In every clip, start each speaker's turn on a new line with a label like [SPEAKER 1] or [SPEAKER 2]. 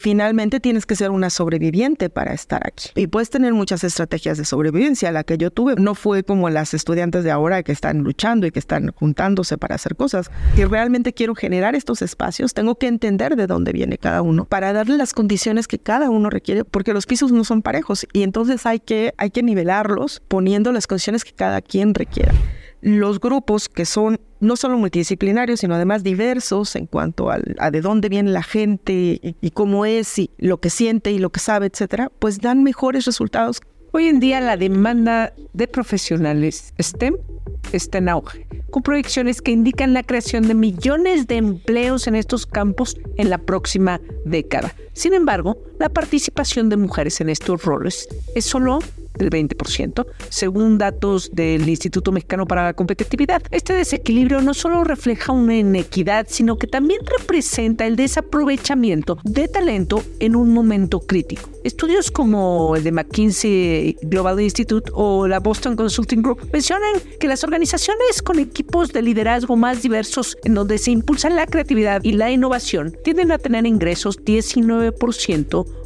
[SPEAKER 1] Finalmente tienes que ser una sobreviviente para estar aquí. Y puedes tener muchas estrategias de sobrevivencia. La que yo tuve no fue como las estudiantes de ahora que están luchando y que están juntándose para hacer cosas. Si realmente quiero generar estos espacios, tengo que entender de dónde viene cada uno para darle las condiciones que cada uno requiere, porque los pisos no son parejos y entonces hay que, hay que nivelarlos poniendo las condiciones que cada quien requiera los grupos que son no solo multidisciplinarios, sino además diversos en cuanto a de dónde viene la gente y, cómo es y lo que siente y lo que sabe, etcétera, pues dan mejores resultados.
[SPEAKER 2] Hoy en día la demanda de profesionales STEM está en auge, con proyecciones que indican la creación de millones de empleos en estos campos en la próxima década. Sin embargo, la participación de mujeres en estos roles es solo del 20%, según datos del Instituto Mexicano para la Competitividad. Este desequilibrio no solo refleja una inequidad, sino que también representa el desaprovechamiento de talento en un momento crítico. Estudios como el de McKinsey Global Institute o la Boston Consulting Group mencionan que las organizaciones con equipos de liderazgo más diversos en donde se impulsa la creatividad y la innovación tienden a tener ingresos 19%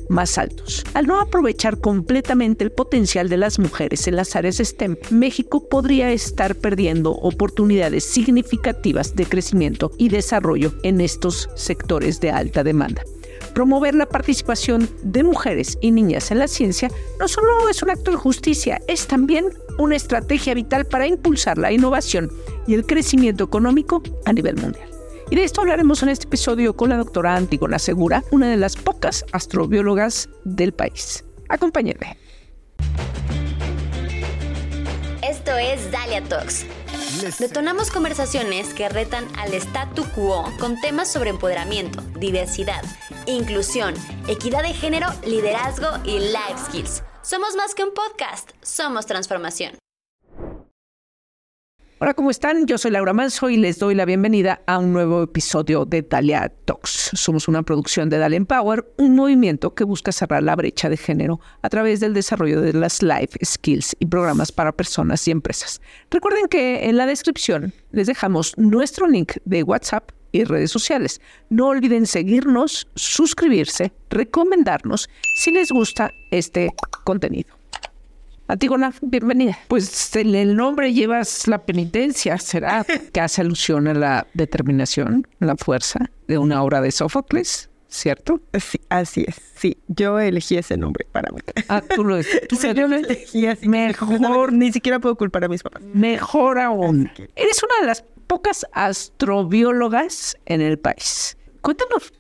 [SPEAKER 2] más altos. Al no aprovechar completamente el potencial de las mujeres en las áreas STEM, México podría estar perdiendo oportunidades significativas de crecimiento y desarrollo en estos sectores de alta demanda. Promover la participación de mujeres y niñas en la ciencia no solo es un acto de justicia, es también una estrategia vital para impulsar la innovación y el crecimiento económico a nivel mundial. Y de esto hablaremos en este episodio con la doctora Antigona Segura, una de las pocas astrobiólogas del país. Acompáñenme.
[SPEAKER 3] Esto es Dalia Talks. Detonamos conversaciones que retan al statu quo con temas sobre empoderamiento, diversidad, inclusión, equidad de género, liderazgo y life skills. Somos más que un podcast, somos transformación.
[SPEAKER 2] Hola, ¿cómo están? Yo soy Laura Manso y les doy la bienvenida a un nuevo episodio de Dalia Talks. Somos una producción de Dalia Empower, un movimiento que busca cerrar la brecha de género a través del desarrollo de las life skills y programas para personas y empresas. Recuerden que en la descripción les dejamos nuestro link de WhatsApp y redes sociales. No olviden seguirnos, suscribirse, recomendarnos si les gusta este contenido. Antígona, bienvenida. Pues en el nombre llevas la penitencia, será que hace alusión a la determinación, la fuerza de una obra de Sófocles, ¿cierto?
[SPEAKER 1] Sí, así es. Sí, yo elegí ese nombre para mí.
[SPEAKER 2] Ah, tú lo, tú
[SPEAKER 1] yo lo elegí así. Mejor, ni siquiera puedo culpar a mis papás.
[SPEAKER 2] Mejor aún. Eres una de las pocas astrobiólogas en el país. Cuéntanos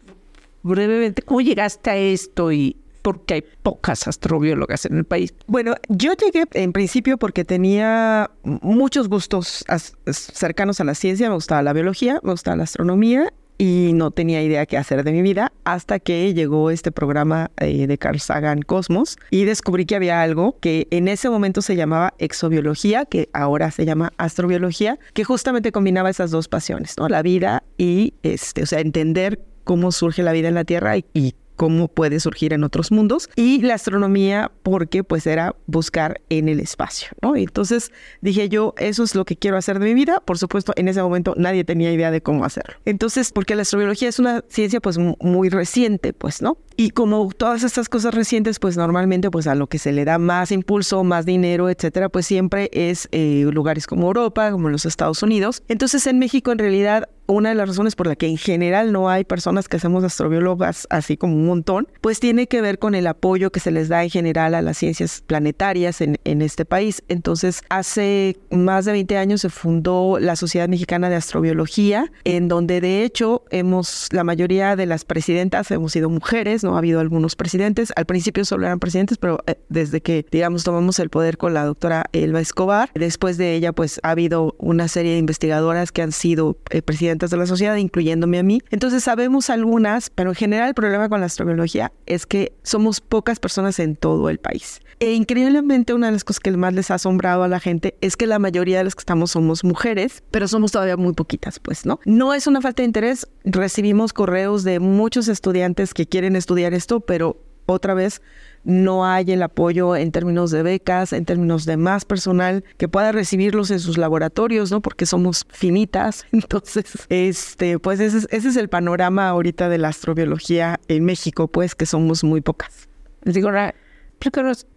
[SPEAKER 2] brevemente cómo llegaste a esto y porque hay pocas astrobiólogas en el país?
[SPEAKER 1] Bueno, yo llegué en principio porque tenía muchos gustos cercanos a la ciencia, me gustaba la biología, me gustaba la astronomía y no tenía idea qué hacer de mi vida hasta que llegó este programa eh, de Carl Sagan Cosmos y descubrí que había algo que en ese momento se llamaba exobiología, que ahora se llama astrobiología, que justamente combinaba esas dos pasiones, ¿no? La vida y este, o sea, entender cómo surge la vida en la Tierra y, y cómo puede surgir en otros mundos y la astronomía porque pues era buscar en el espacio, ¿no? Entonces dije yo, eso es lo que quiero hacer de mi vida, por supuesto en ese momento nadie tenía idea de cómo hacerlo. Entonces, porque la astrobiología es una ciencia pues muy reciente, pues, ¿no? Y como todas estas cosas recientes, pues normalmente pues a lo que se le da más impulso, más dinero, etcétera, pues siempre es eh, lugares como Europa, como los Estados Unidos. Entonces en México en realidad una de las razones por la que en general no hay personas que hacemos astrobiólogas así como un montón, pues tiene que ver con el apoyo que se les da en general a las ciencias planetarias en, en este país. Entonces, hace más de 20 años se fundó la Sociedad Mexicana de Astrobiología, en donde de hecho hemos, la mayoría de las presidentas hemos sido mujeres, no ha habido algunos presidentes. Al principio solo eran presidentes, pero eh, desde que, digamos, tomamos el poder con la doctora Elba Escobar, después de ella, pues ha habido una serie de investigadoras que han sido eh, presidentas de la sociedad, incluyéndome a mí. Entonces sabemos algunas, pero en general el problema con la astrobiología es que somos pocas personas en todo el país. E increíblemente una de las cosas que más les ha asombrado a la gente es que la mayoría de las que estamos somos mujeres, pero somos todavía muy poquitas, pues, ¿no? No es una falta de interés, recibimos correos de muchos estudiantes que quieren estudiar esto, pero otra vez no hay el apoyo en términos de becas, en términos de más personal que pueda recibirlos en sus laboratorios, ¿no? Porque somos finitas. Entonces, este, pues ese es, ese es el panorama ahorita de la astrobiología en México, pues que somos muy pocas.
[SPEAKER 2] Digo,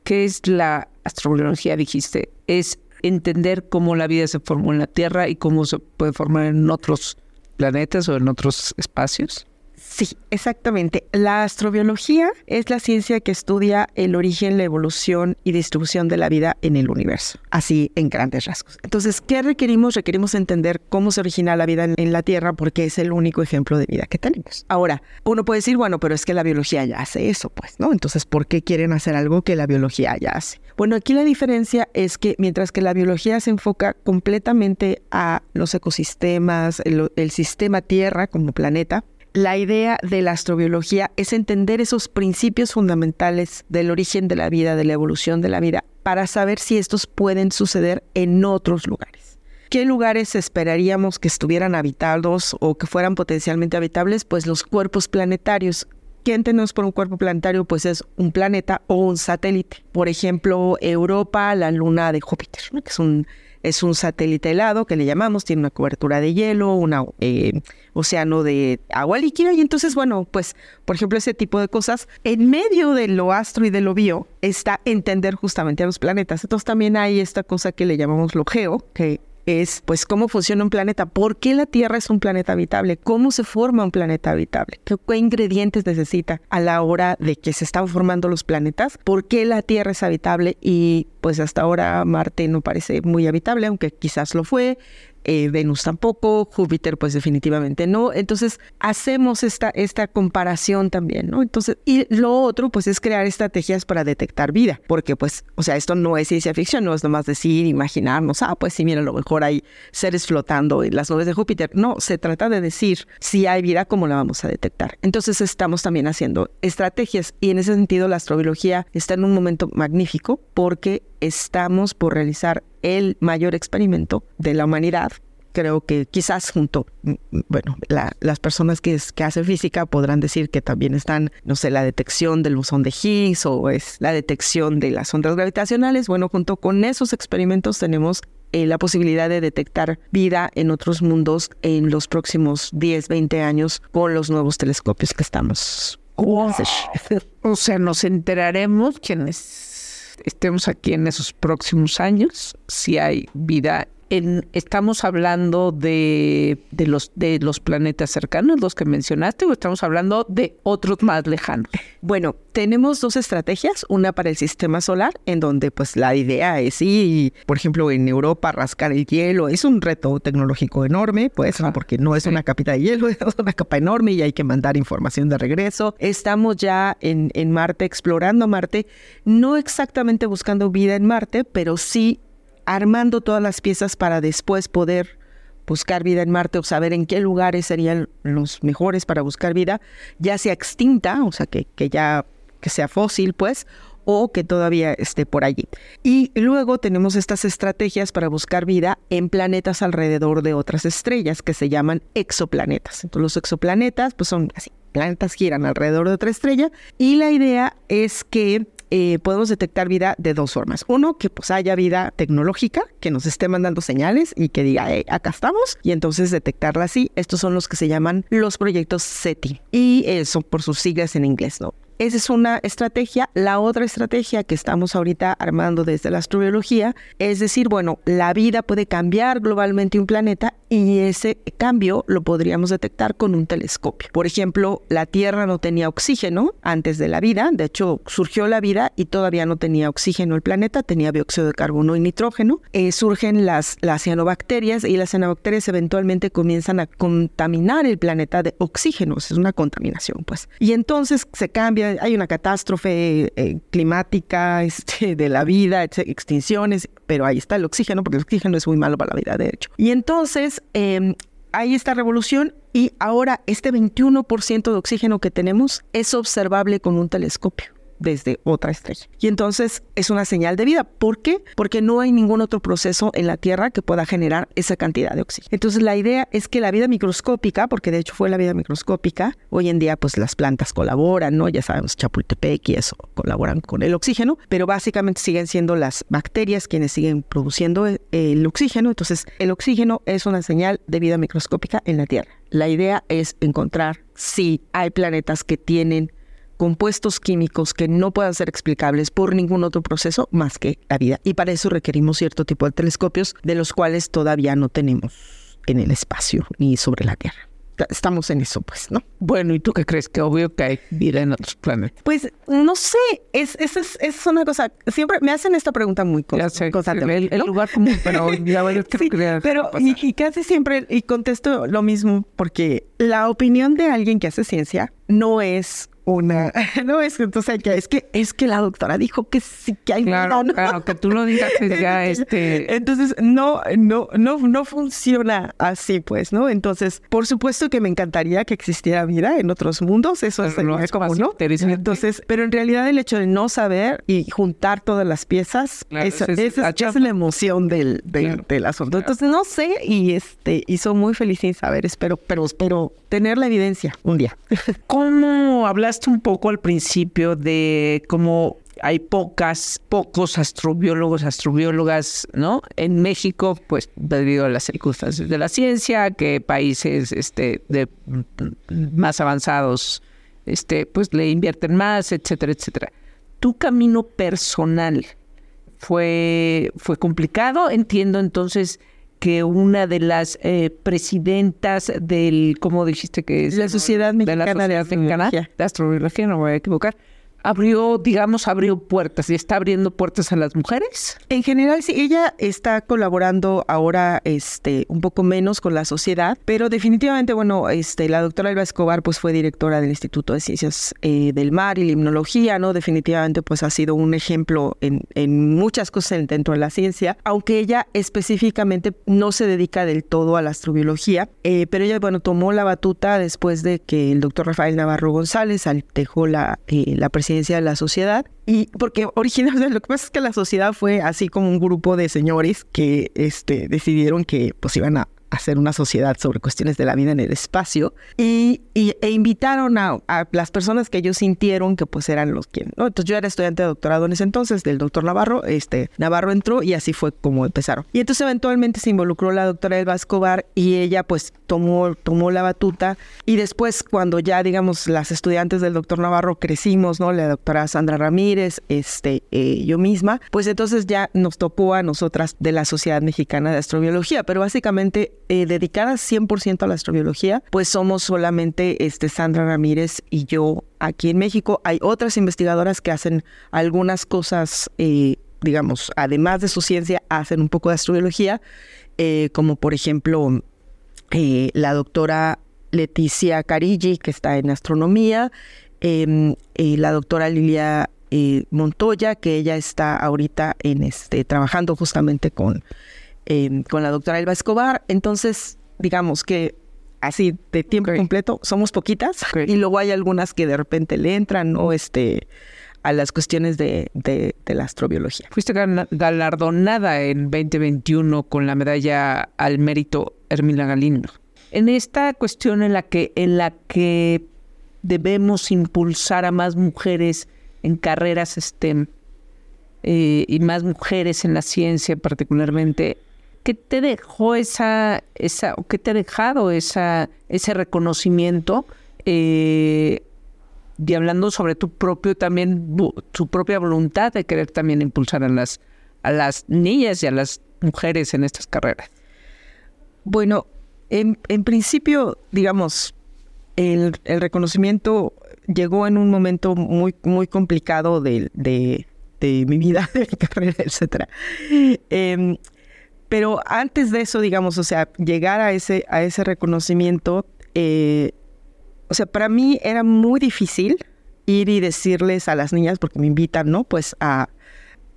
[SPEAKER 2] qué es la astrobiología, dijiste. Es entender cómo la vida se formó en la Tierra y cómo se puede formar en otros planetas o en otros espacios.
[SPEAKER 1] Sí, exactamente. La astrobiología es la ciencia que estudia el origen, la evolución y distribución de la vida en el universo, así en grandes rasgos. Entonces, ¿qué requerimos? Requerimos entender cómo se origina la vida en, la Tierra porque es el único ejemplo de vida que tenemos. Ahora, uno puede decir, bueno, pero es que la biología ya hace eso, pues, ¿no? Entonces, ¿por qué quieren hacer algo que la biología ya hace? Bueno, aquí la diferencia es que mientras que la biología se enfoca completamente a los ecosistemas, el sistema Tierra como planeta, la idea de la astrobiología es entender esos principios fundamentales del origen de la vida, de la evolución de la vida, para saber si estos pueden suceder en otros lugares. ¿Qué lugares esperaríamos que estuvieran habitados o que fueran potencialmente habitables? Pues los cuerpos planetarios. ¿Qué entendemos por un cuerpo planetario? Pues es un planeta o un satélite. Por ejemplo, Europa, la luna de Júpiter, que es un es un satélite helado que le llamamos, tiene una cobertura de hielo, un eh, océano de agua líquida y entonces, bueno, pues, por ejemplo, ese tipo de cosas, en medio de lo astro y de lo bio está entender justamente a los planetas. Entonces también hay esta cosa que le llamamos lo geo, que es pues cómo funciona un planeta, por qué la Tierra es un planeta habitable, cómo se forma un planeta habitable, qué, ingredientes necesita a la hora de que se están formando los planetas, por qué la Tierra es habitable y pues hasta ahora Marte no parece muy habitable, aunque quizás lo fue, eh, Venus tampoco, Júpiter pues definitivamente no. Entonces hacemos esta, esta comparación también, ¿no? Entonces, y lo otro pues es crear estrategias para detectar vida, porque pues, o sea, esto no es ciencia ficción, no es nomás decir, imaginarnos, ah, pues sí, mira, a lo mejor hay seres flotando en las nubes de Júpiter. No, se trata de decir si hay vida, cómo la vamos a detectar. Entonces estamos también haciendo estrategias y en ese sentido la astrobiología está en un momento magnífico porque estamos por realizar el mayor experimento de la humanidad. Creo que quizás junto, mm, mm, bueno, las personas que, que hacen física podrán decir que también están, no sé, la detección del bosón de Higgs o es la detección de las ondas gravitacionales. Bueno, junto con esos experimentos tenemos eh, la posibilidad de detectar vida en otros mundos en los próximos 10, 20 años con los nuevos telescopios que estamos.
[SPEAKER 2] O sea, nos enteraremos quienes estemos aquí en esos próximos años, si hay vida ¿Estamos hablando de, de, los, de los planetas cercanos, los que mencionaste, o estamos hablando de otros más lejanos?
[SPEAKER 1] Bueno, tenemos dos estrategias, una para el sistema solar, en donde pues la idea es ir, por ejemplo, en Europa rascar el hielo, es un reto tecnológico enorme, pues, porque no es una capita de hielo, es una capa enorme y hay que mandar información de regreso. Estamos ya en, en Marte, explorando Marte, no exactamente buscando vida en Marte, pero sí armando todas las piezas para después poder buscar vida en Marte o saber en qué lugares serían los mejores para buscar vida, ya sea extinta, o sea, que, que ya que sea fósil, pues, o que todavía esté por allí. Y luego tenemos estas estrategias para buscar vida en planetas alrededor de otras estrellas que se llaman exoplanetas. Entonces los exoplanetas pues son así, planetas giran alrededor de otra estrella y la idea es que eh, podemos detectar vida de dos formas. Uno, que pues haya vida tecnológica, que nos esté mandando señales y que diga, acá estamos, y entonces detectarla así. Estos son los que se llaman los proyectos SETI, y eso por sus siglas en inglés, ¿no? Esa es una estrategia. La otra estrategia que estamos ahorita armando desde la astrobiología es decir, bueno, la vida puede cambiar globalmente un planeta y ese cambio lo podríamos detectar con un telescopio. Por ejemplo, la Tierra no tenía oxígeno antes de la vida, de hecho surgió la vida y todavía no tenía oxígeno el planeta, tenía dióxido de carbono y nitrógeno. Eh, surgen las, las cianobacterias y las cianobacterias eventualmente comienzan a contaminar el planeta de oxígeno, es una contaminación pues. Y entonces se cambia hay una catástrofe eh, climática este, de la vida, extinciones, pero ahí está el oxígeno, porque el oxígeno es muy malo para la vida, de hecho. Y entonces em, hay esta revolución y ahora este 21% de oxígeno que tenemos es observable con un telescopio. Desde otra estrella. Y entonces es una señal de vida. ¿Por qué? Porque no hay ningún otro proceso en la Tierra que pueda generar esa cantidad de oxígeno. Entonces la idea es que la vida microscópica, porque de hecho fue la vida microscópica, hoy en día pues las plantas colaboran, ¿no? Ya sabemos, Chapultepec y eso colaboran con el oxígeno, pero básicamente siguen siendo las bacterias quienes siguen produciendo eh, el oxígeno. Entonces el oxígeno es una señal de vida microscópica en la Tierra. La idea es encontrar si hay planetas que tienen compuestos químicos que no puedan ser explicables por ningún otro proceso más que la vida. Y para eso requerimos cierto tipo de telescopios, de los cuales todavía no tenemos en el espacio ni sobre la Tierra estamos en eso, pues, ¿no?
[SPEAKER 2] Bueno, ¿y tú qué crees? Que obvio que hay vida en otros planetas.
[SPEAKER 1] Pues no sé, es, es, es, es una cosa, siempre me hacen esta pregunta muy constantemente.
[SPEAKER 2] El, lugar común, pero ya voy a sí,
[SPEAKER 1] Pero y, y, casi siempre, y contesto lo mismo, porque la opinión de alguien que hace ciencia no es una, no es entonces que es que es que la doctora dijo que sí que hay
[SPEAKER 2] claro, claro que tú lo digas ya este
[SPEAKER 1] entonces no no no no funciona así pues no entonces por supuesto que me encantaría que existiera vida en otros mundos eso es, como no entonces pero en realidad el hecho de no saber y juntar todas las piezas esa, es, la emoción del del, asunto. entonces no sé y este y soy muy feliz sin saber espero pero espero tener la evidencia un día
[SPEAKER 2] cómo hablas un poco al principio de cómo hay pocas, pocos astrobiólogos, astrobiólogas, ¿no? En México, pues debido a las circunstancias de la ciencia, que países este, de, más avanzados, este, pues le invierten más, etcétera, etcétera. Tu camino personal fue, fue complicado, entiendo entonces que una de las eh, presidentas del, ¿cómo dijiste que es?
[SPEAKER 1] La Sociedad Mexicana de,
[SPEAKER 2] de Astrobiología. De Astrobiología, no voy a equivocar abrió, digamos, abrió puertas y está abriendo puertas a las mujeres?
[SPEAKER 1] En general, sí, ella está colaborando ahora este, un poco menos con la sociedad, pero definitivamente, bueno, este, la doctora Elba Escobar pues fue directora del Instituto de Ciencias eh, del Mar y Limnología, ¿no? Definitivamente pues ha sido un ejemplo en, en muchas cosas dentro de la ciencia, aunque ella específicamente no se dedica del todo a la astrobiología, eh, pero ella, bueno, tomó la batuta después de que el doctor Rafael Navarro González dejó la, eh, la presidencia de la sociedad. Y porque originalmente lo que pasa es que la sociedad fue así como un grupo de señores que este, decidieron que pues iban a hacer una sociedad sobre cuestiones de la vida en el espacio y, e invitaron a, las personas que ellos sintieron que pues eran los que, ¿no? Entonces yo era estudiante de doctorado en ese entonces del doctor Navarro, este Navarro entró y así fue como empezaron. Y entonces eventualmente se involucró la doctora Elba Escobar y ella pues tomó, tomó la batuta y después cuando ya digamos las estudiantes del doctor Navarro crecimos, ¿no? La doctora Sandra Ramírez, este, eh, yo misma, pues entonces ya nos topó a nosotras de la Sociedad Mexicana de Astrobiología, pero básicamente eh, dedicadas 100% a la astrobiología, pues somos solamente este, Sandra Ramírez y yo aquí en México. Hay otras investigadoras que hacen algunas cosas, eh, digamos, además de su ciencia, hacen un poco de astrobiología, eh, como por ejemplo la doctora Leticia Carigi, que está en astronomía, em, la doctora Lilia Montoya, que ella está ahorita en este, trabajando justamente con Con la doctora Elba Escobar. Entonces, digamos que así de tiempo completo somos poquitas y luego hay algunas que de repente le entran o este a las cuestiones de, de, la astrobiología.
[SPEAKER 2] Fuiste galardonada en 2021 con la medalla al mérito Hermila Galindo. En esta cuestión en la que en la que debemos impulsar a más mujeres en carreras STEM eh, y más mujeres en la ciencia particularmente, ¿qué te dejó esa, esa, o qué te ha dejado esa, ese reconocimiento? Eh, y hablando sobre tu propio también, tu propia voluntad de querer también impulsar a las, a las niñas y a las mujeres en estas carreras.
[SPEAKER 1] Bueno, en, principio, digamos, el, reconocimiento llegó en un momento muy, muy complicado de, de, mi vida, de mi carrera. Em, pero antes de eso, digamos, o sea, llegar a ese, a ese reconocimiento, eh, o sea, para mí era muy difícil ir y decirles a las niñas, porque me invitan, ¿no? Pues a,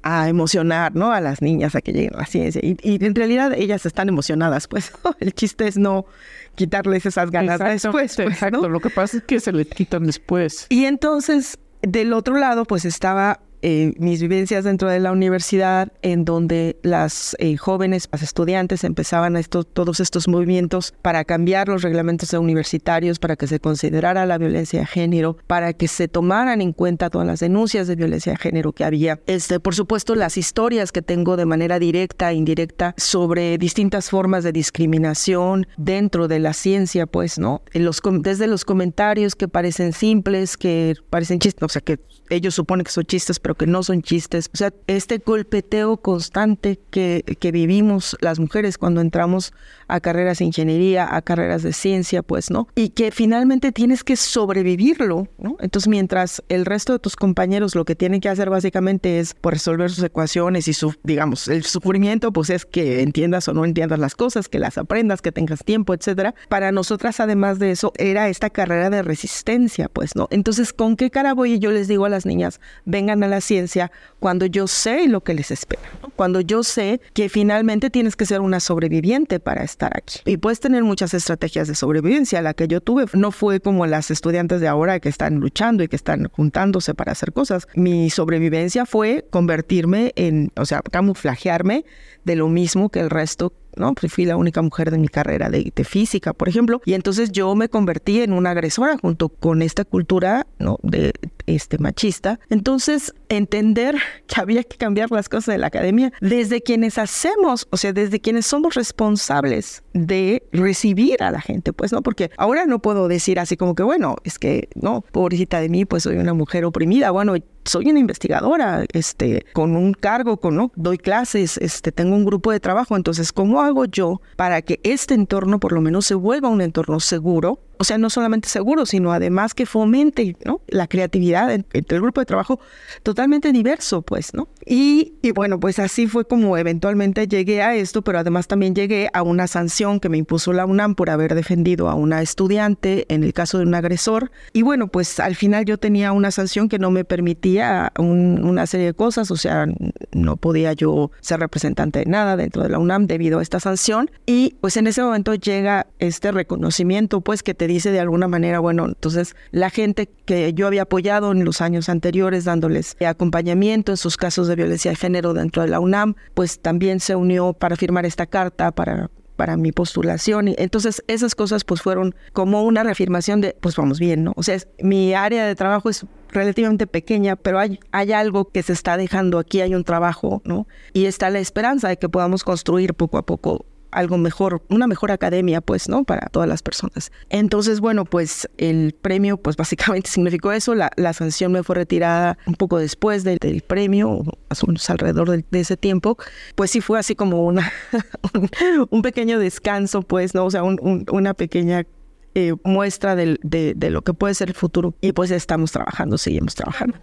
[SPEAKER 1] a emocionar, ¿no? A las niñas a que lleguen a la ciencia. Y, en realidad ellas están emocionadas, pues. El chiste es no quitarles esas ganas después. Pues,
[SPEAKER 2] exacto. Lo que pasa es que se les quitan después.
[SPEAKER 1] Y entonces del otro lado, pues estaba eh, mis vivencias dentro de la universidad, en donde las eh, jóvenes, las estudiantes empezaban esto, todos estos movimientos para cambiar los reglamentos universitarios, para que se considerara la violencia de género, para que se tomaran en cuenta todas las denuncias de violencia de género que había. Este, por supuesto, las historias que tengo de manera directa e indirecta sobre distintas formas de discriminación dentro de la ciencia, pues, ¿no? Los, desde los comentarios que parecen simples, que parecen chistes, o sea, que ellos suponen que son chistes, pero que no son chistes. O sea, este golpeteo constante que, que vivimos las mujeres cuando entramos a carreras de ingeniería, a carreras de ciencia, pues, ¿no? Y que finalmente tienes que sobrevivirlo, ¿no? Entonces, mientras el resto de tus compañeros lo que tienen que hacer básicamente es por pues, resolver sus ecuaciones y su, digamos, el sufrimiento, pues es que entiendas o no entiendas las cosas, que las aprendas, que tengas tiempo, etcétera. Para nosotras, además de eso, era esta carrera de resistencia, pues, ¿no? Entonces, ¿con qué cara voy? Y yo les digo a las niñas, vengan a la ciencia cuando yo sé lo que les espera, cuando yo sé que finalmente tienes que ser una sobreviviente para estar aquí. Y puedes tener muchas estrategias de sobrevivencia. La que yo tuve no fue como las estudiantes de ahora que están luchando y que están juntándose para hacer cosas. Mi sobrevivencia fue convertirme en, o sea, camuflajearme de lo mismo que el resto ¿no? Pues fui la única mujer de mi carrera de, física, por ejemplo, y entonces yo me convertí en una agresora junto con esta cultura, ¿no? De este machista. Entonces, entender que había que cambiar las cosas de la academia desde quienes hacemos, o sea, desde quienes somos responsables de recibir a la gente, pues, ¿no? Porque ahora no puedo decir así como que, bueno, es que, no, pobrecita de mí, pues soy una mujer oprimida. Bueno, soy una investigadora, este, con un cargo, con, ¿no? Doy clases, este, tengo un grupo de trabajo. Entonces, ¿cómo hago yo para que este entorno por lo menos se vuelva un entorno seguro o sea, no solamente seguro, sino además que fomente la creatividad entre el grupo de trabajo totalmente diverso, pues, ¿no? Y, y, bueno, pues así fue como eventualmente llegué a esto, pero además también llegué a una sanción que me impuso la UNAM por haber defendido a una estudiante en el caso de un agresor. Y bueno, pues al final yo tenía una sanción que no me permitía una serie de cosas, o sea, no podía yo ser representante de nada dentro de la UNAM debido a esta sanción. Y pues en ese momento llega este reconocimiento, pues que te dice de alguna manera, bueno, entonces la gente que yo había apoyado en los años anteriores dándoles acompañamiento en sus casos de violencia de género dentro de la UNAM, pues también se unió para firmar esta carta para para mi postulación. Y entonces esas cosas pues fueron como una reafirmación de, pues vamos bien, ¿no? O sea, mi área de trabajo es relativamente pequeña, pero hay, hay algo que se está dejando aquí, hay un trabajo, ¿no? Y está la esperanza de que podamos construir poco a poco algo mejor, una mejor academia, pues, ¿no? Para todas las personas. Entonces, bueno, pues el premio, pues básicamente significó eso. La, la sanción me fue retirada un poco después del, premio, más o menos alrededor de, ese tiempo. Pues sí fue así como una, un, pequeño descanso, pues, ¿no? O sea, una pequeña eh, muestra de, de, lo que puede ser el futuro. Y pues estamos trabajando, seguimos trabajando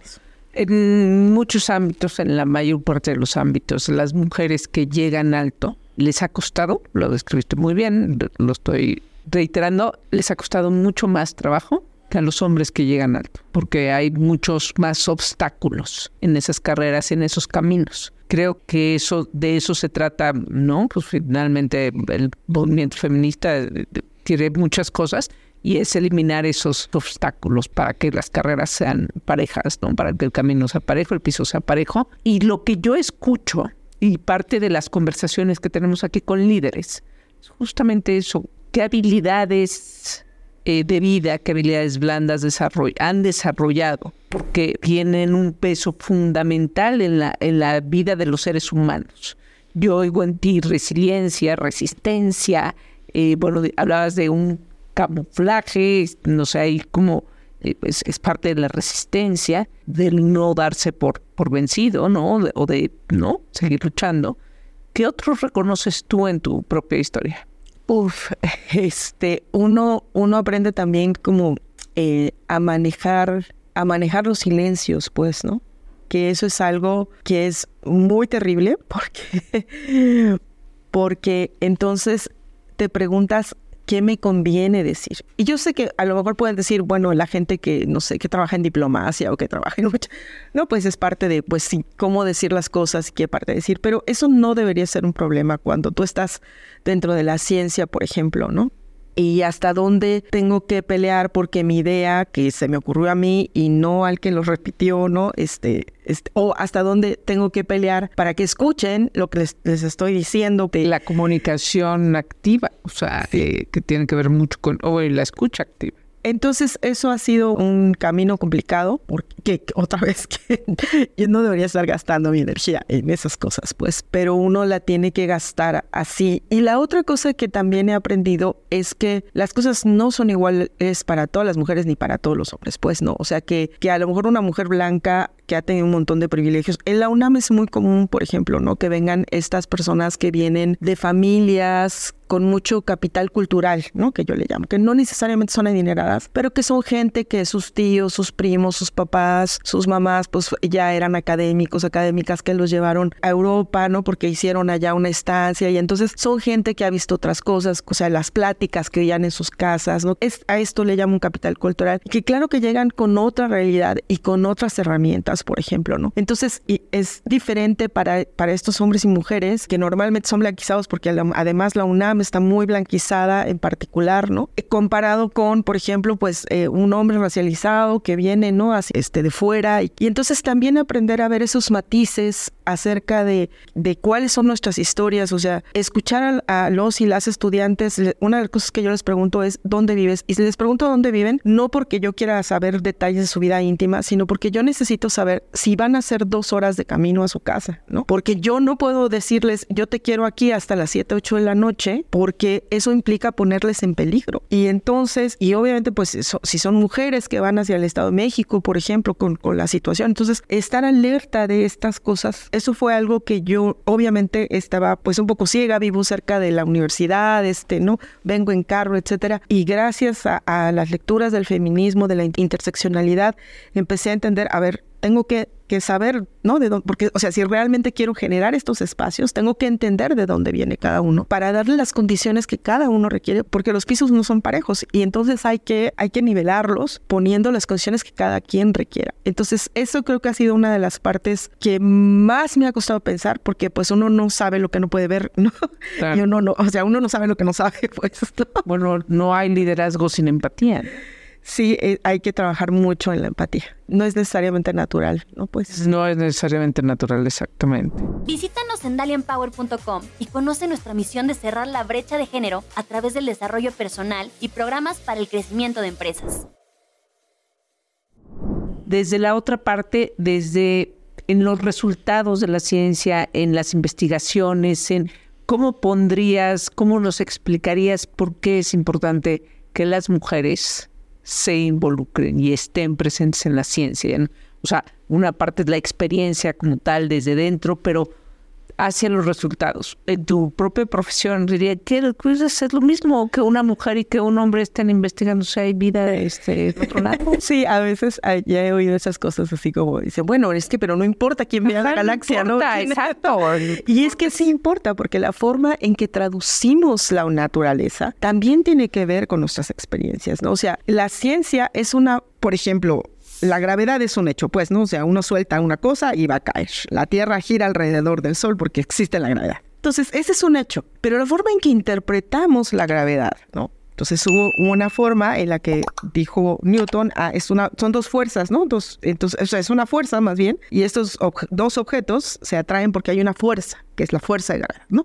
[SPEAKER 2] en muchos ámbitos, en la mayor parte de los ámbitos, las mujeres que llegan alto les ha costado, lo describiste muy bien, lo estoy reiterando, les ha costado mucho más trabajo que a los hombres que llegan alto, porque hay muchos más obstáculos en esas carreras, en esos caminos. Creo que eso de eso se trata, ¿no? Pues finalmente el movimiento feminista eh, quiere muchas cosas y es eliminar esos obstáculos para que las carreras sean parejas, ¿no? Para que el camino sea parejo, el piso sea parejo. Y lo que yo escucho y parte de las conversaciones que tenemos aquí con líderes es justamente eso, qué habilidades eh, de vida, qué habilidades blandas han desarrollado, porque tienen un peso fundamental en la, en la vida de los seres humanos. Yo oigo en ti resiliencia, resistencia, eh, bueno, hablabas de un camuflaje, no sé, hay como eh, pues, es parte de la resistencia, del no darse por, por vencido, ¿no? o de no seguir luchando. ¿Qué otros reconoces tú en tu propia historia?
[SPEAKER 1] Uf, este, uno, uno aprende también como eh, a manejar, a manejar los silencios, pues, ¿no? Que eso es algo que es muy terrible porque, porque entonces te preguntas qué me conviene decir. Y yo sé que a lo mejor pueden decir, bueno, la gente que, no sé, que trabaja en diplomacia o que trabaja en no, pues es parte de, pues sí, cómo decir las cosas y qué parte decir, pero eso no debería ser un problema cuando tú estás dentro de la ciencia, por ejemplo, ¿no? Y hasta dónde tengo que pelear porque mi idea que se me ocurrió a mí y no al que lo repitió, ¿no? Este, este o hasta dónde tengo que pelear para que escuchen lo que les, estoy diciendo.
[SPEAKER 2] La comunicación activa, o sea, que tiene que ver mucho con, o la escucha activa.
[SPEAKER 1] Entonces eso ha sido un camino complicado porque otra vez que yo no debería estar gastando mi energía en esas cosas, pues, pero uno la tiene que gastar así. Y la otra cosa que también he aprendido es que las cosas no son iguales para todas las mujeres ni para todos los hombres, pues no. O sea que, que a lo mejor una mujer blanca que ha tenido un montón de privilegios. En la UNAM es muy común, por ejemplo, ¿no? Que vengan estas personas que vienen de familias con mucho capital cultural, ¿no? Que yo le llamo, que no necesariamente son adineradas, pero que son gente que sus tíos, sus primos, sus papás, sus mamás, pues ya eran académicos, académicas que los llevaron a Europa, ¿no? Porque hicieron allá una estancia y entonces son gente que ha visto otras cosas, o sea, las pláticas que oían en sus casas, ¿no? Es, a esto le llamo un capital cultural, que claro que llegan con otra realidad y con otras herramientas por ejemplo, ¿no? Entonces, es diferente para, para estos hombres y mujeres que normalmente son blanquizados porque además la UNAM está muy blanquizada en particular, ¿no? Eh, comparado con, por ejemplo, pues eh, un hombre racializado que viene, ¿no? este, de fuera. Y, entonces también aprender a ver esos matices acerca de, de cuáles son nuestras historias, o sea, escuchar a, los y las estudiantes, una de las cosas que yo les pregunto es, ¿dónde vives? Y les pregunto dónde viven, no porque yo quiera saber detalles de su vida íntima, sino porque yo necesito saber si van a ser dos horas de camino a su casa, ¿no? Porque yo no puedo decirles, yo te quiero aquí hasta las 7, 8 de la noche, porque eso implica ponerles en peligro. Y entonces, y obviamente, pues si son mujeres que van hacia el Estado de México, por ejemplo, con, con la situación, entonces estar alerta de estas cosas, eso fue algo que yo obviamente estaba pues un poco ciega, vivo cerca de la universidad, este, ¿no? Vengo en carro, etcétera. Y gracias a, a las lecturas del feminismo, de la interseccionalidad, empecé a entender, a ver, tengo que, saber, ¿no? De dónde, porque, o sea, si realmente quiero generar estos espacios, tengo que entender de dónde viene cada uno para darle las condiciones que cada uno requiere, porque los pisos no son parejos y entonces hay que, hay que nivelarlos poniendo las condiciones que cada quien requiera. Entonces, eso creo que ha sido una de las partes que más me ha costado pensar, porque pues uno no sabe lo que no puede ver, ¿no? Y uno no, o sea, uno no sabe lo que no sabe, pues.
[SPEAKER 2] Bueno, no hay liderazgo sin empatía
[SPEAKER 1] sí eh, hay que trabajar mucho en la empatía. No es necesariamente natural, ¿no? Pues
[SPEAKER 2] no es necesariamente natural, exactamente.
[SPEAKER 3] Visítanos en dalianpower.com y conoce nuestra misión de cerrar la brecha de género a través del desarrollo personal y programas para el crecimiento de empresas.
[SPEAKER 2] Desde la otra parte, desde en los resultados de la ciencia, en las investigaciones, en cómo pondrías, cómo nos explicarías por qué es importante que las mujeres se involucren y estén presentes en la ciencia. O sea, una parte es la experiencia como tal desde dentro, pero hacia los resultados. En tu propia profesión, diría que es lo mismo que una mujer y que un hombre estén investigando si hay vida este, otro lado.
[SPEAKER 1] Sí, a veces ya he oído esas cosas así como dicen, bueno, es que pero no importa quién vea la galaxia, ¿no?
[SPEAKER 2] Exacto.
[SPEAKER 1] Y es que sí importa, porque la forma en que traducimos la naturaleza también tiene que ver con nuestras experiencias, ¿no? O sea, la ciencia es una, por ejemplo, la gravedad es un hecho, pues, ¿no? O sea, uno suelta una cosa y va a caer. La Tierra gira alrededor del Sol porque existe la gravedad. Entonces, ese es un hecho. Pero la forma en que interpretamos la gravedad, ¿no? Entonces hubo una forma en la que dijo Newton, ah, es una, son dos fuerzas, ¿no? Dos, entonces, o sea, es una fuerza más bien, y estos dos objetos se atraen porque hay una fuerza, que es la fuerza de gravedad, ¿no?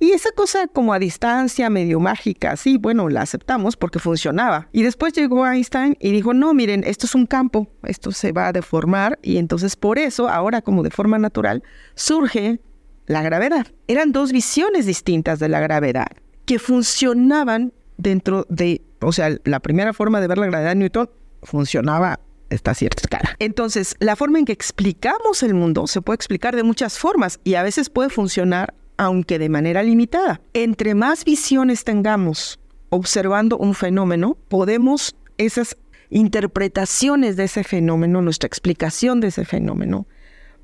[SPEAKER 1] Y esa cosa como a distancia, medio mágica, sí, bueno, la aceptamos porque funcionaba. Y después llegó Einstein y dijo, no, miren, esto es un campo, esto se va a deformar y entonces por eso, ahora como de forma natural, surge la gravedad. Eran dos visiones distintas de la gravedad que funcionaban dentro de, o sea, la primera forma de ver la gravedad de Newton funcionaba esta cierta escala. Entonces, la forma en que explicamos el mundo se puede explicar de muchas formas y a veces puede funcionar aunque de manera limitada. Entre más visiones tengamos observando un fenómeno, podemos esas interpretaciones de ese fenómeno, nuestra explicación de ese fenómeno,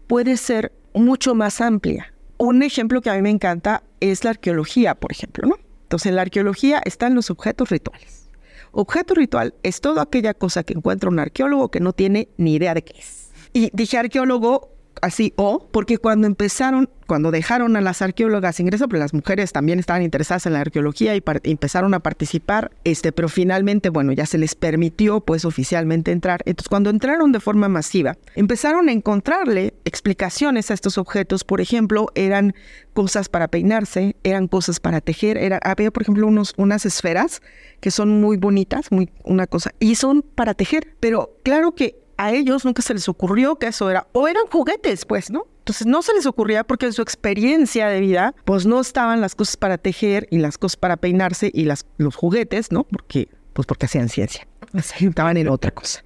[SPEAKER 1] puede ser mucho más amplia. Un ejemplo que a mí me encanta es la arqueología, por ejemplo, ¿no? Entonces, en la arqueología están los objetos rituales. Objeto ritual es toda aquella cosa que encuentra un arqueólogo que no tiene ni idea de qué es. Y dije arqueólogo así, o porque cuando empezaron, cuando dejaron a las arqueólogas ingresar, pero las mujeres también estaban interesadas en la arqueología y empezaron a participar, este, pero finalmente, bueno, ya se les permitió pues oficialmente entrar. Entonces, cuando entraron de forma masiva, empezaron a encontrarle explicaciones a estos objetos, por ejemplo, eran cosas para peinarse, eran cosas para tejer, había, por ejemplo, unos, unas esferas que son muy bonitas, muy una cosa, y son para tejer, pero claro que a ellos nunca se les ocurrió que eso era, o eran juguetes, pues, ¿no? Entonces no se les ocurría porque en su experiencia de vida, pues no estaban las cosas para tejer y las cosas para peinarse y las, los juguetes, ¿no? Porque, pues porque hacían ciencia, estaban en otra cosa.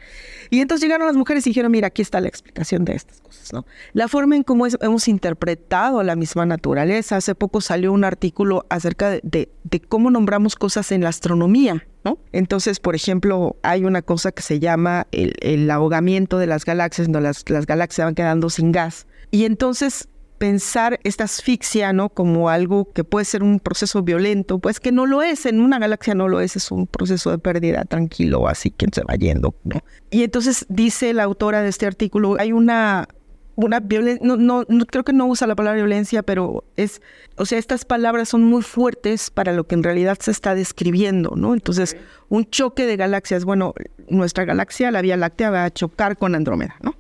[SPEAKER 1] Y entonces llegaron las mujeres y dijeron, mira, aquí está la explicación de estas cosas, ¿no? La forma en cómo hemos interpretado la misma naturaleza. Hace poco salió un artículo acerca de, de cómo nombramos cosas en la astronomía, entonces, por ejemplo, hay una cosa que se llama el, ahogamiento de las galaxias, donde las, las galaxias van quedando sin gas. Y entonces pensar esta asfixia, ¿no? Como algo que puede ser un proceso violento, pues que no lo es, en una galaxia no lo es, es un proceso de pérdida tranquilo, así que se va yendo, ¿no? Y entonces dice la autora de este artículo, hay una una violencia, no, no, creo que no usa la palabra violencia, pero es, o sea, estas palabras son muy fuertes para lo que en realidad se está describiendo, ¿no? Entonces, un choque de galaxias, bueno, nuestra galaxia, la Vía Láctea, va a chocar con Andrómeda, ¿no?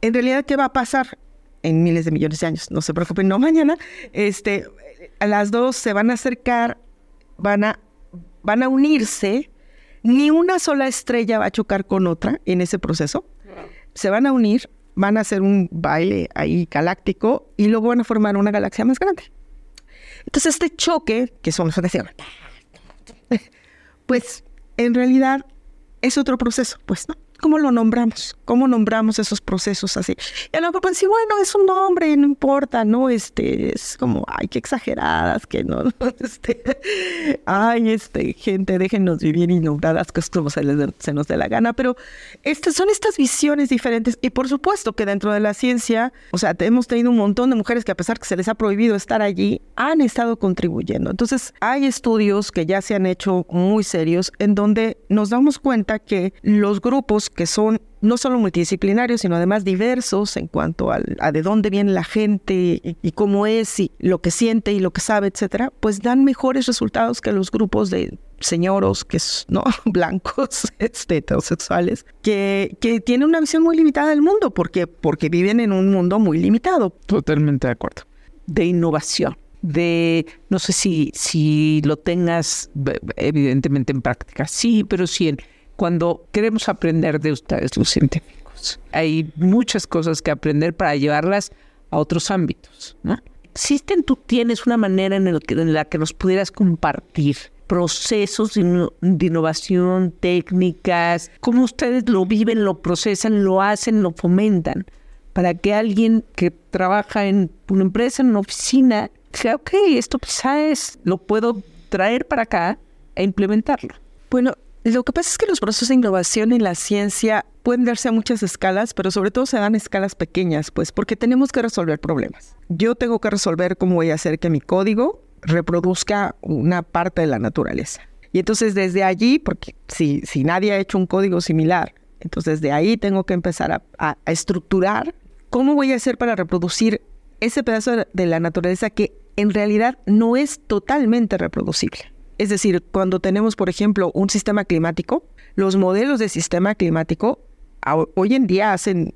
[SPEAKER 1] En realidad, ¿qué va a pasar? En miles de millones de años, no se preocupen, no mañana, este, a las dos se van a acercar, van a, van a unirse, ni una sola estrella va a chocar con otra en ese proceso, se van a unir van a hacer un baile ahí galáctico y luego van a formar una galaxia más grande. Entonces este choque, que son los pues en realidad es otro proceso, pues, ¿no? ¿Cómo lo nombramos? ¿Cómo nombramos esos procesos así? Y a lo mejor sí, bueno, es un nombre, no importa, ¿no? Este, es como, ay, qué exageradas, que no, este, ay, este, gente, déjenos vivir y las cosas como se nos dé la gana, pero estas son estas visiones diferentes y por supuesto que dentro de la ciencia, o sea, hemos tenido un montón de mujeres que a pesar que se les ha prohibido estar allí, han estado contribuyendo. Entonces, hay estudios que ya se han hecho muy serios en donde nos damos cuenta que los grupos que son no solo multidisciplinarios, sino además diversos en cuanto a de dónde viene la gente y, cómo es y lo que siente y lo que sabe, etcétera, pues dan mejores resultados que los grupos de señoros que no blancos, este, heterosexuales, que, que tienen una visión muy limitada del mundo, porque, porque viven en un mundo muy limitado.
[SPEAKER 2] Totalmente de acuerdo. De innovación de, no sé si, si lo tengas evidentemente en práctica, sí, pero sí en cuando queremos aprender de ustedes, los científicos. Hay muchas cosas que aprender para llevarlas a otros ámbitos. ¿no? ¿Existen, tú tienes una manera en, la que nos pudieras compartir procesos de innovación, técnicas, cómo ustedes lo viven, lo procesan, lo hacen, lo fomentan, para que alguien que trabaja en una empresa, en una oficina, diga, ok, esto quizás lo puedo traer para acá e implementarlo.
[SPEAKER 1] Bueno, lo que pasa es que los procesos de innovación en la ciencia pueden darse a muchas escalas, pero sobre todo se dan a escalas pequeñas, pues porque tenemos que resolver problemas. Yo tengo que resolver cómo voy a hacer que mi código reproduzca una parte de la naturaleza. Y entonces desde allí, porque si, si nadie ha hecho un código similar, entonces de ahí tengo que empezar a, a estructurar cómo voy a hacer para reproducir ese pedazo de la naturaleza que en realidad no es totalmente reproducible. Es decir, cuando tenemos, por ejemplo, un sistema climático, los modelos de sistema climático hoy en día hacen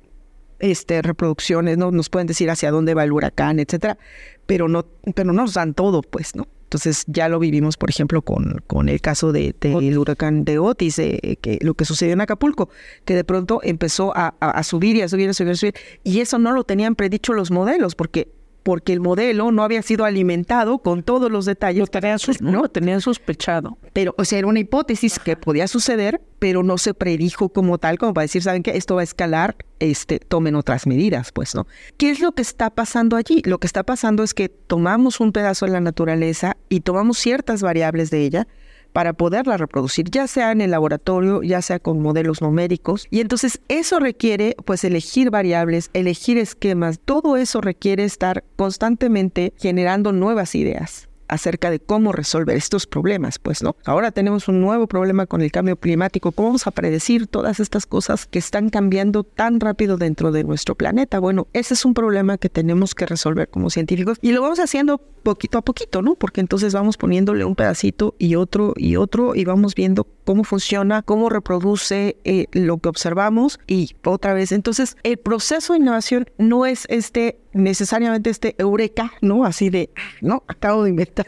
[SPEAKER 1] este, reproducciones, ¿no? Nos pueden decir hacia dónde va el huracán, etcétera, pero no, pero no nos dan todo, pues, ¿no? Entonces ya lo vivimos, por ejemplo, con, con el caso del de, huracán de Otis, eh, que lo que sucedió en Acapulco, que de pronto empezó a, a, subir y a subir, a subir, a subir, y eso no lo tenían predicho los modelos, porque porque el modelo no había sido alimentado con todos los detalles. Lo
[SPEAKER 2] tenían, no, tenían sospechado.
[SPEAKER 1] Pero, o sea, era una hipótesis que podía suceder, pero no se predijo como tal, como para decir, ¿saben qué? Esto va a escalar, este, tomen otras medidas, pues, ¿no? ¿Qué es lo que está pasando allí? Lo que está pasando es que tomamos un pedazo de la naturaleza y tomamos ciertas variables de ella, para poderla reproducir, ya sea en el laboratorio, ya sea con modelos numéricos. Y entonces eso requiere pues elegir variables, elegir esquemas, todo eso requiere estar constantemente generando nuevas ideas. Acerca de cómo resolver estos problemas, pues, ¿no? Ahora tenemos un nuevo problema con el cambio climático. ¿Cómo vamos a predecir todas estas cosas que están cambiando tan rápido dentro de nuestro planeta? Bueno, ese es un problema que tenemos que resolver como científicos y lo vamos haciendo poquito a poquito, ¿no? Porque entonces vamos poniéndole un pedacito y otro y otro y vamos viendo cómo funciona, cómo reproduce eh, lo que observamos y otra vez. Entonces, el proceso de innovación no es este necesariamente este eureka, ¿no? Así de, no, acabo de inventar,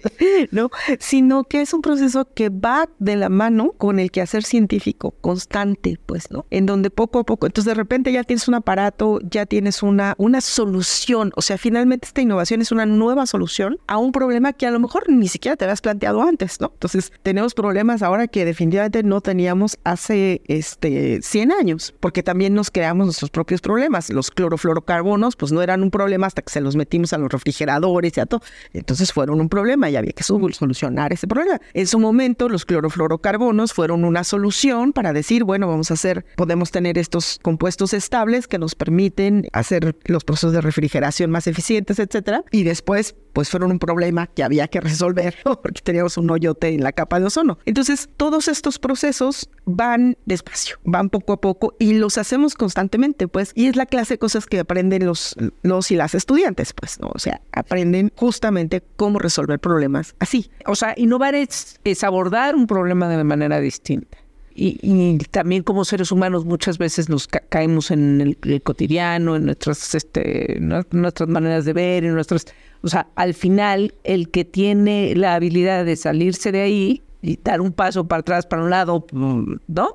[SPEAKER 1] ¿no? Sino que es un proceso que va de la mano con el quehacer científico constante, pues, ¿no? En donde poco a poco, entonces de repente ya tienes un aparato, ya tienes una, una solución, o sea, finalmente esta innovación es una nueva solución a un problema que a lo mejor ni siquiera te habías planteado antes, ¿no? Entonces, tenemos problemas ahora que definitivamente no teníamos hace este 100 años, porque también nos creamos nuestros propios problemas. Los clorofluorocarbonos, pues no eran un problema hasta que se los metimos a los refrigeradores y a todo. Entonces fueron un problema y había que solucionar ese problema. En su momento, los clorofluorocarbonos fueron una solución para decir, bueno, vamos a hacer, podemos tener estos compuestos estables que nos permiten hacer los procesos de refrigeración más eficientes, etcétera. Y después, pues fueron un problema que había que resolver porque teníamos un hoyote en la capa de ozono. Entonces, todos estos procesos van despacio, van poco a poco y los hacemos constantemente, pues, y es la clase de cosas que aprenden los, los y las estudiantes, pues, ¿no? O sea, aprenden justamente cómo resolver problemas así.
[SPEAKER 2] O sea, innovar es, es abordar un problema de manera distinta. Y, también como seres humanos muchas veces nos caemos en el, cotidiano, en nuestras, este, nuestras maneras de ver, en nuestras... O sea, al final el que tiene la habilidad de salirse de ahí y dar un paso para atrás, para un lado, ¿no?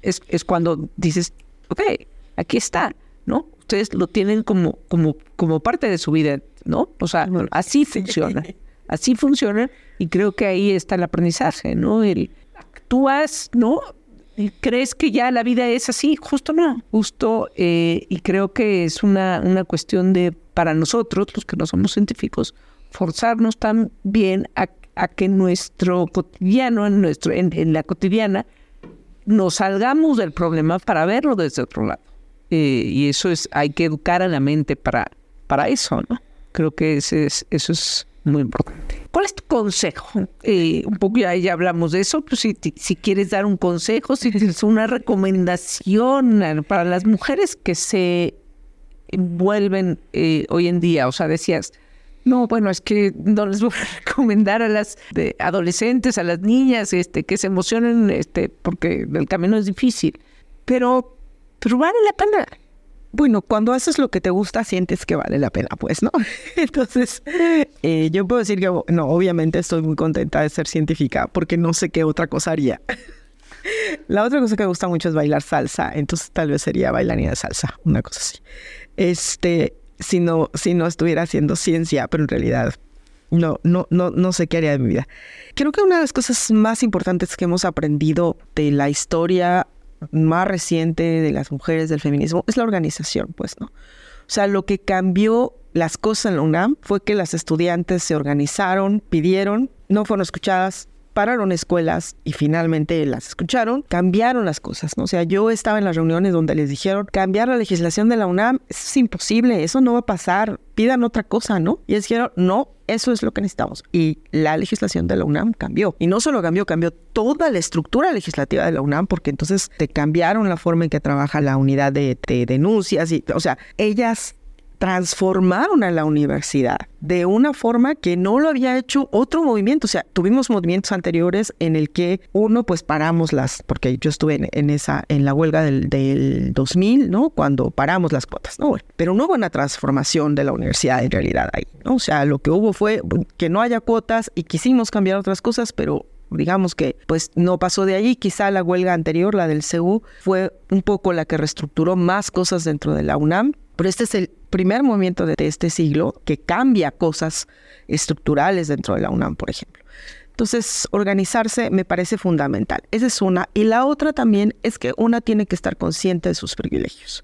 [SPEAKER 2] Es, es cuando dices, ok, aquí está, ¿no? Ustedes lo tienen como, como, como parte de su vida, ¿no? O sea, así funciona, así funciona y creo que ahí está el aprendizaje, ¿no? El actúas, ¿no? Crees que ya la vida es así, justo no, justo, eh, y creo que es una, una cuestión de, para nosotros, los que no somos científicos, forzarnos también a a que nuestro cotidiano, en, nuestro, en, la cotidiana, nos salgamos del problema para verlo desde otro lado. Eh, y eso es, hay que educar a la mente para, para eso, ¿no? Creo que ese es, eso es muy importante. ¿Cuál es tu consejo? Eh, un poco ya, ya, hablamos de eso, pero si, si quieres dar un consejo, si tienes una recomendación para las mujeres que se envuelven eh, hoy en día, o sea, decías, no, bueno, es que no les voy a recomendar a las adolescentes, a las niñas, este, que se emocionen, este, porque el camino es difícil. Pero, pero vale la pena.
[SPEAKER 1] Bueno, cuando haces lo que te gusta, sientes que vale la pena, pues, ¿no? Entonces, eh, yo puedo decir que, no, obviamente estoy muy contenta de ser científica, porque no sé qué otra cosa haría. La otra cosa que me gusta mucho es bailar salsa, entonces tal vez sería bailarina de salsa, una cosa así. Este, si no, si no estuviera haciendo ciencia, pero en realidad no, no, no, no sé qué haría de mi vida. Creo que una de las cosas más importantes que hemos aprendido de la historia más reciente de las mujeres del feminismo es la organización, pues, ¿no? O sea, lo que cambió las cosas en la UNAM fue que las estudiantes se organizaron, pidieron, no fueron escuchadas, pararon escuelas y finalmente las escucharon, cambiaron las cosas, ¿no? O sea, yo estaba en las reuniones donde les dijeron, cambiar la legislación de la UNAM es imposible, eso no va a pasar, pidan otra cosa, ¿no? Y ellos dijeron, no, eso es lo que necesitamos. Y la legislación de la UNAM cambió. Y no solo cambió, cambió toda la estructura legislativa de la UNAM, porque entonces te cambiaron la forma en que trabaja la unidad de, de denuncias. Y, o sea, ellas transformaron a la universidad de una forma que no lo había hecho otro movimiento. O sea, tuvimos movimientos anteriores en el que uno, pues paramos las, porque yo estuve en, esa, en la huelga del, del, 2000, ¿no? Cuando paramos las cuotas, ¿no? Pero no hubo una transformación de la universidad en realidad ahí, ¿no? O sea, lo que hubo fue que no haya cuotas y quisimos cambiar otras cosas, pero digamos que pues no pasó de allí. Quizá la huelga anterior, la del CEU, fue un poco la que reestructuró más cosas dentro de la UNAM, pero este es el primer movimiento de este siglo que cambia cosas estructurales dentro de la UNAM, por ejemplo. Entonces, organizarse me parece fundamental. Esa es una. Y la otra también es que una tiene que estar consciente de sus privilegios.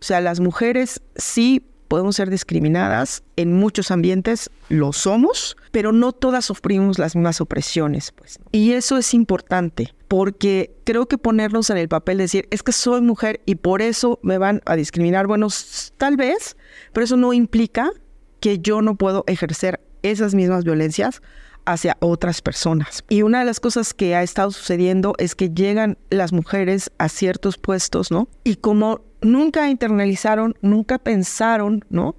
[SPEAKER 1] O sea, las mujeres sí podemos ser discriminadas, en muchos ambientes lo somos, pero no todas sufrimos las mismas opresiones, pues. Y eso es importante, porque creo que ponernos en el papel de decir, es que soy mujer y por eso me van a discriminar, bueno, tal vez, pero eso no implica que yo no puedo ejercer esas mismas violencias hacia otras personas. Y una de las cosas que ha estado sucediendo es que llegan las mujeres a ciertos puestos, ¿no? Y como nunca internalizaron, nunca pensaron, ¿no?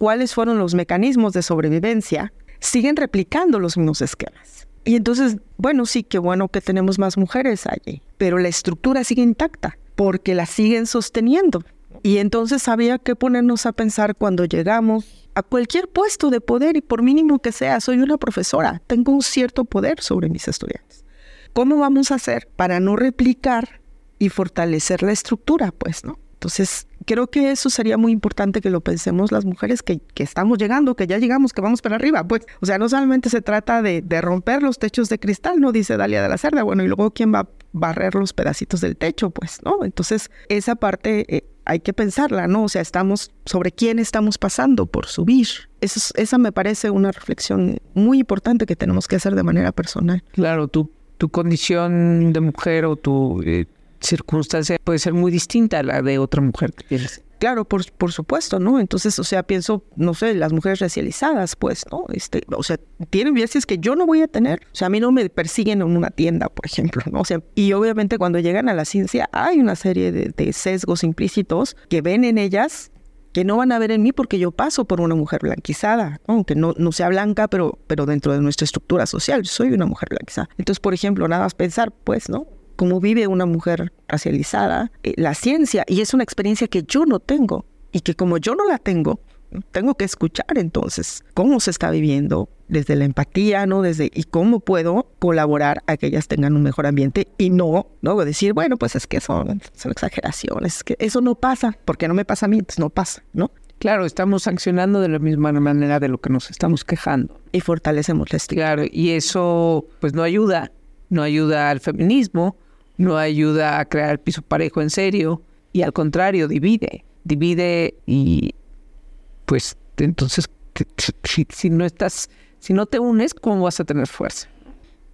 [SPEAKER 1] cuáles fueron los mecanismos de sobrevivencia, siguen replicando los mismos esquemas. Y entonces, bueno, sí, qué bueno que tenemos más mujeres allí, pero la estructura sigue intacta porque la siguen sosteniendo. Y entonces había que ponernos a pensar cuando llegamos a cualquier puesto de poder y por mínimo que sea, soy una profesora, tengo un cierto poder sobre mis estudiantes. ¿Cómo vamos a hacer para no replicar y fortalecer la estructura? Pues, ¿no? Entonces, creo que eso sería muy importante que lo pensemos las mujeres que, que, estamos llegando, que ya llegamos, que vamos para arriba. Pues, o sea, no solamente se trata de, de romper los techos de cristal, ¿no? Dice Dalia de la Cerda. Bueno, y luego quién va a barrer los pedacitos del techo, pues, ¿no? Entonces, esa parte eh, hay que pensarla, ¿no? O sea, estamos sobre quién estamos pasando por subir. Eso, esa me parece una reflexión muy importante que tenemos que hacer de manera personal.
[SPEAKER 2] Claro, tu, tu condición de mujer o tu eh, circunstancia puede ser muy distinta a la de otra mujer que tienes.
[SPEAKER 1] Claro, por, por supuesto, ¿no? Entonces, o sea, pienso, no sé, las mujeres racializadas, pues, ¿no? Este, o sea, tienen violencias que yo no voy a tener. O sea, a mí no me persiguen en una tienda, por ejemplo, ¿no? O sea, y obviamente cuando llegan a la ciencia hay una serie de, sesgos implícitos que ven en ellas que no van a ver en mí porque yo paso por una mujer blanquizada, aunque no, no sea blanca, pero, pero dentro de nuestra estructura social, soy una mujer blanquizada. Entonces, por ejemplo, nada más pensar, pues, ¿no? Cómo vive una mujer racializada, eh, la ciencia, y es una experiencia que yo no tengo, y que como yo no la tengo, tengo que escuchar entonces cómo se está viviendo desde la empatía, ¿no? Desde y cómo puedo colaborar a que ellas tengan un mejor ambiente y no, no decir, bueno, pues es que son, son exageraciones, es que eso no pasa, porque no me pasa a mí, entonces no pasa, ¿no?
[SPEAKER 2] Claro, estamos sancionando de la misma manera de lo que nos estamos quejando.
[SPEAKER 1] Y fortalecemos la estigma.
[SPEAKER 2] Claro, y eso pues no ayuda, no ayuda al feminismo, no ayuda a crear piso parejo en serio y al contrario, divide, divide y pues entonces si, no estás, si no te unes, ¿cómo vas a tener fuerza?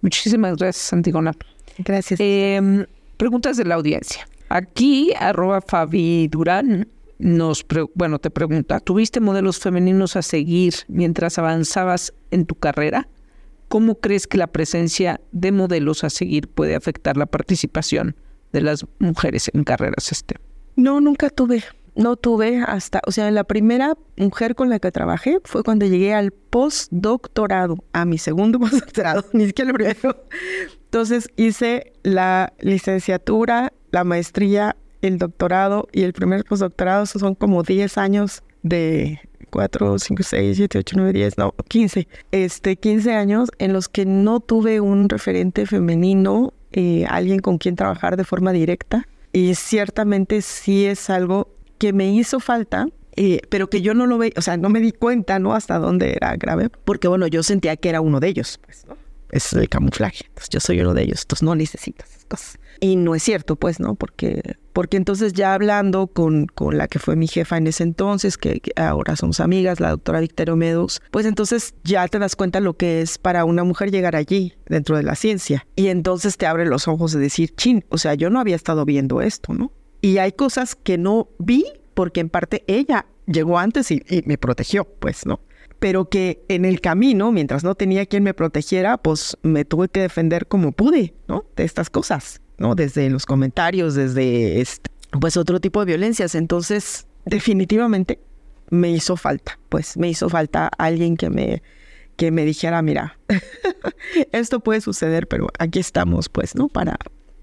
[SPEAKER 2] Muchísimas gracias, Antigona.
[SPEAKER 1] Gracias.
[SPEAKER 2] Em, preguntas de la audiencia. Aquí, arroba Fabi Durán, nos bueno, te pregunta, ¿tuviste modelos femeninos a seguir mientras avanzabas en tu carrera? ¿Cómo crees que la presencia de modelos a seguir puede afectar la participación de las mujeres en carreras STEM?
[SPEAKER 1] No, nunca tuve. No tuve hasta, o sea, la primera mujer con la que trabajé fue cuando llegué al postdoctorado, a mi segundo postdoctorado, ni siquiera el primero. Entonces hice la licenciatura, la maestría, el doctorado y el primer postdoctorado, esos son como 10 años de 4, 5, 6, 7, 8, 9, 10, no, 15. Este, 15 años en los que no tuve un referente femenino, eh, alguien con quien trabajar de forma directa. Y ciertamente sí es algo que me hizo falta, eh, pero que yo no lo veía, o sea, no me di cuenta, ¿no? Hasta dónde era grave, porque bueno, yo sentía que era uno de ellos, pues, ¿no? Es el camuflaje, entonces yo soy uno de ellos, entonces no necesito esas cosas. Y no es cierto, pues, ¿no? Porque, porque entonces ya hablando con, con la que fue mi jefa en ese entonces, que, ahora somos amigas, la doctora Victoria Medus, pues entonces ya te das cuenta lo que es para una mujer llegar allí dentro de la ciencia. Y entonces te abre los ojos de decir, chin, o sea, yo no había estado viendo esto, ¿no? Y hay cosas que no vi porque en parte ella llegó antes y, y me protegió, pues, ¿no? Pero que en el camino, mientras no tenía quien me protegiera, pues me tuve que defender como pude, ¿no? De estas cosas. ¿no? Desde los comentarios, desde este, pues otro tipo de violencias. Entonces, definitivamente me hizo falta, pues me hizo falta alguien que me que me dijera, mira, esto puede suceder, pero aquí estamos, pues, ¿no? Para,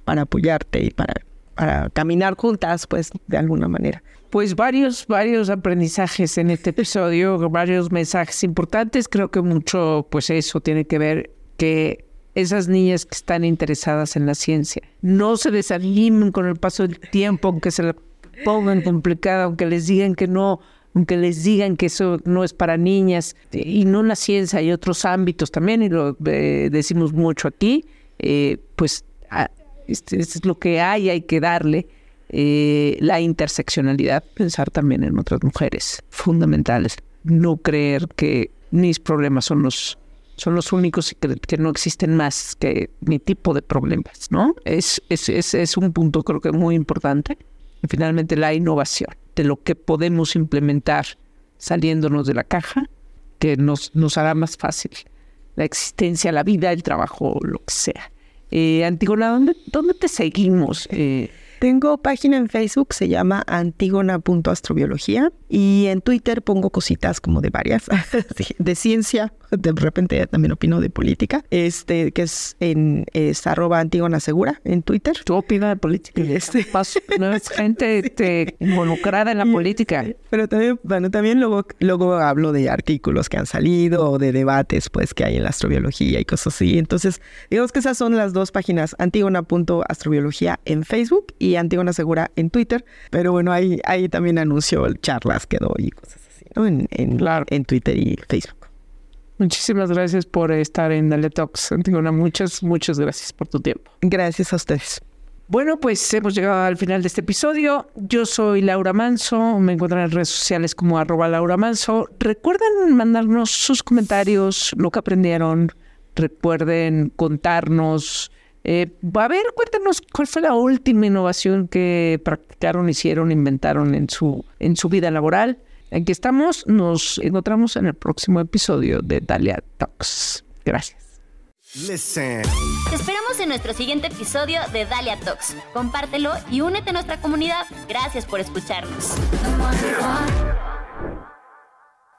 [SPEAKER 1] para apoyarte y para, para caminar juntas, pues, de alguna manera.
[SPEAKER 2] Pues varios, varios aprendizajes en este episodio, varios mensajes importantes. Creo que mucho, pues eso tiene que ver que esas niñas que están interesadas en la ciencia. No se desanimen con el paso del tiempo, aunque se la pongan complicada, aunque les digan que no, aunque les digan que eso no es para niñas, y no la ciencia, hay otros ámbitos también, y lo eh, decimos mucho aquí, eh, pues este, es lo que hay, hay que darle. Eh, la interseccionalidad, pensar también en otras mujeres fundamentales, no creer que mis problemas son los son los únicos y que, no existen más que mi tipo de problemas, ¿no? Es, es, es, es un punto creo que muy importante. Y finalmente la innovación, de lo que podemos implementar saliéndonos de la caja, que nos, nos hará más fácil la existencia, la vida, el trabajo, lo que sea. Eh, Antígona, ¿dónde, ¿dónde te seguimos? Eh,
[SPEAKER 1] tengo página en Facebook, se llama antigona.astrobiología y en Twitter pongo cositas como de varias, de ciencia, de repente también opino de política, este que es en es arroba Antígona Segura en Twitter.
[SPEAKER 2] ¿Tú opinas de política? Este. No es gente este, involucrada en la política.
[SPEAKER 1] Pero también, bueno, también luego, luego hablo de artículos que han salido o de debates pues que hay en la astrobiología y cosas así. Entonces, digamos que esas son las dos páginas, antigona.astrobiología en Facebook y Antigona Segura en Twitter, pero bueno, ahí, ahí también anuncio charlas que doy y cosas así, ¿no? En, en, Twitter y Facebook.
[SPEAKER 2] Muchísimas gracias por estar en Dale Talks, Antigona. Muchas, muchas gracias por tu tiempo.
[SPEAKER 1] Gracias a ustedes.
[SPEAKER 2] Bueno, pues hemos llegado al final de este episodio. Yo soy Laura Manso, me encuentran en redes sociales como arroba Laura Manso. Recuerden mandarnos sus comentarios, lo que aprendieron. Recuerden contarnos eh, a ver, cuéntanos cuál fue la última innovación que practicaron, hicieron, inventaron en su, en su vida laboral. Aquí estamos, nos encontramos en el próximo episodio de Dalia Talks. Gracias.
[SPEAKER 3] Te esperamos en nuestro siguiente episodio de Dalia Talks. Compártelo y únete a nuestra comunidad. Gracias por escucharnos.